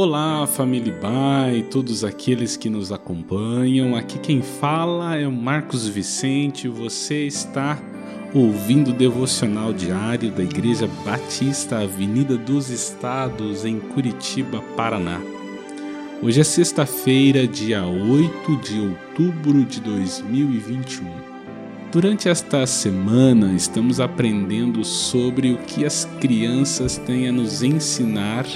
Olá, família Bai, todos aqueles que nos acompanham. Aqui quem fala é o Marcos Vicente. Você está ouvindo o devocional diário da Igreja Batista Avenida dos Estados, em Curitiba, Paraná. Hoje é sexta-feira, dia 8 de outubro de 2021. Durante esta semana, estamos aprendendo sobre o que as crianças têm a nos ensinar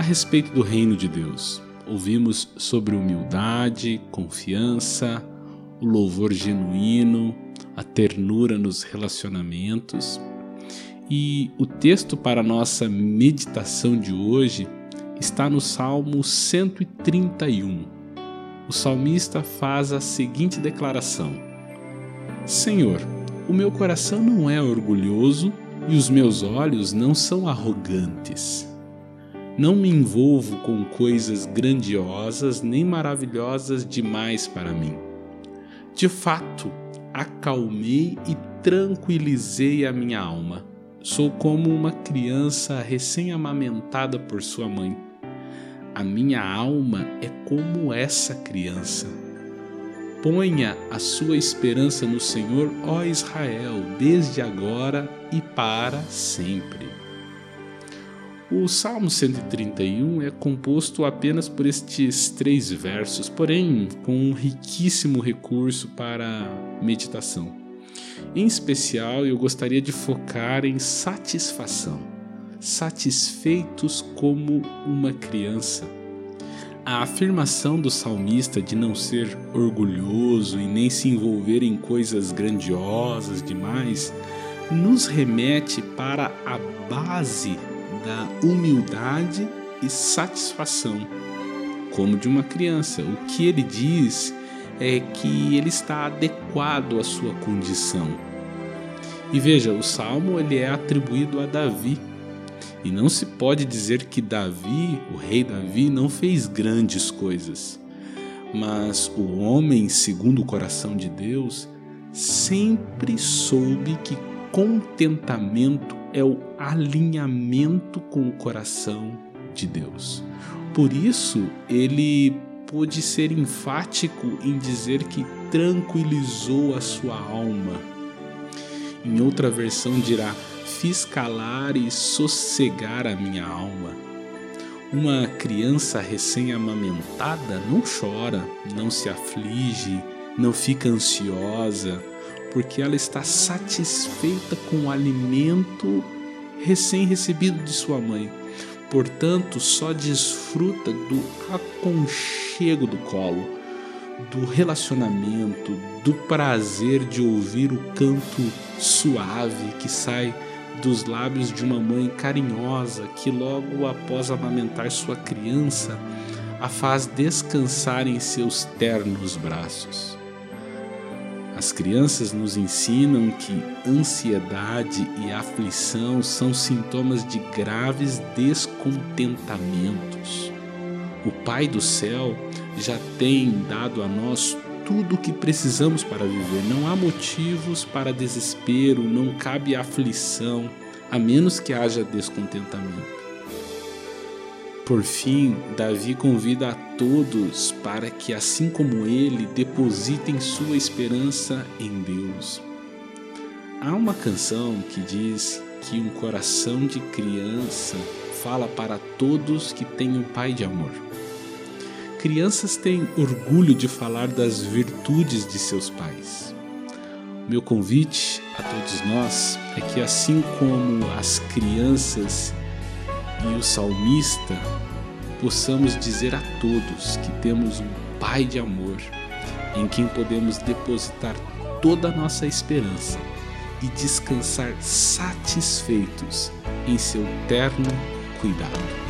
a respeito do reino de Deus. Ouvimos sobre humildade, confiança, o louvor genuíno, a ternura nos relacionamentos. E o texto para nossa meditação de hoje está no Salmo 131. O salmista faz a seguinte declaração: Senhor, o meu coração não é orgulhoso e os meus olhos não são arrogantes. Não me envolvo com coisas grandiosas nem maravilhosas demais para mim. De fato, acalmei e tranquilizei a minha alma. Sou como uma criança recém-amamentada por sua mãe. A minha alma é como essa criança. Ponha a sua esperança no Senhor, ó Israel, desde agora e para sempre. O Salmo 131 é composto apenas por estes três versos, porém com um riquíssimo recurso para meditação. Em especial, eu gostaria de focar em satisfação, satisfeitos como uma criança. A afirmação do salmista de não ser orgulhoso e nem se envolver em coisas grandiosas demais nos remete para a base da humildade e satisfação, como de uma criança. O que ele diz é que ele está adequado à sua condição. E veja, o salmo ele é atribuído a Davi. E não se pode dizer que Davi, o rei Davi, não fez grandes coisas. Mas o homem, segundo o coração de Deus, sempre soube que contentamento é o alinhamento com o coração de Deus. Por isso, ele pôde ser enfático em dizer que tranquilizou a sua alma. Em outra versão dirá: fiz calar e sossegar a minha alma. Uma criança recém-amamentada não chora, não se aflige, não fica ansiosa, porque ela está satisfeita com o alimento recém-recebido de sua mãe. Portanto, só desfruta do aconchego do colo, do relacionamento, do prazer de ouvir o canto suave que sai dos lábios de uma mãe carinhosa que, logo após amamentar sua criança, a faz descansar em seus ternos braços. As crianças nos ensinam que ansiedade e aflição são sintomas de graves descontentamentos. O Pai do céu já tem dado a nós tudo o que precisamos para viver. Não há motivos para desespero, não cabe aflição, a menos que haja descontentamento. Por fim, Davi convida a todos para que, assim como ele, depositem sua esperança em Deus. Há uma canção que diz que um coração de criança fala para todos que têm um pai de amor. Crianças têm orgulho de falar das virtudes de seus pais. Meu convite a todos nós é que, assim como as crianças e o salmista, possamos dizer a todos que temos um Pai de amor em quem podemos depositar toda a nossa esperança e descansar satisfeitos em seu terno cuidado.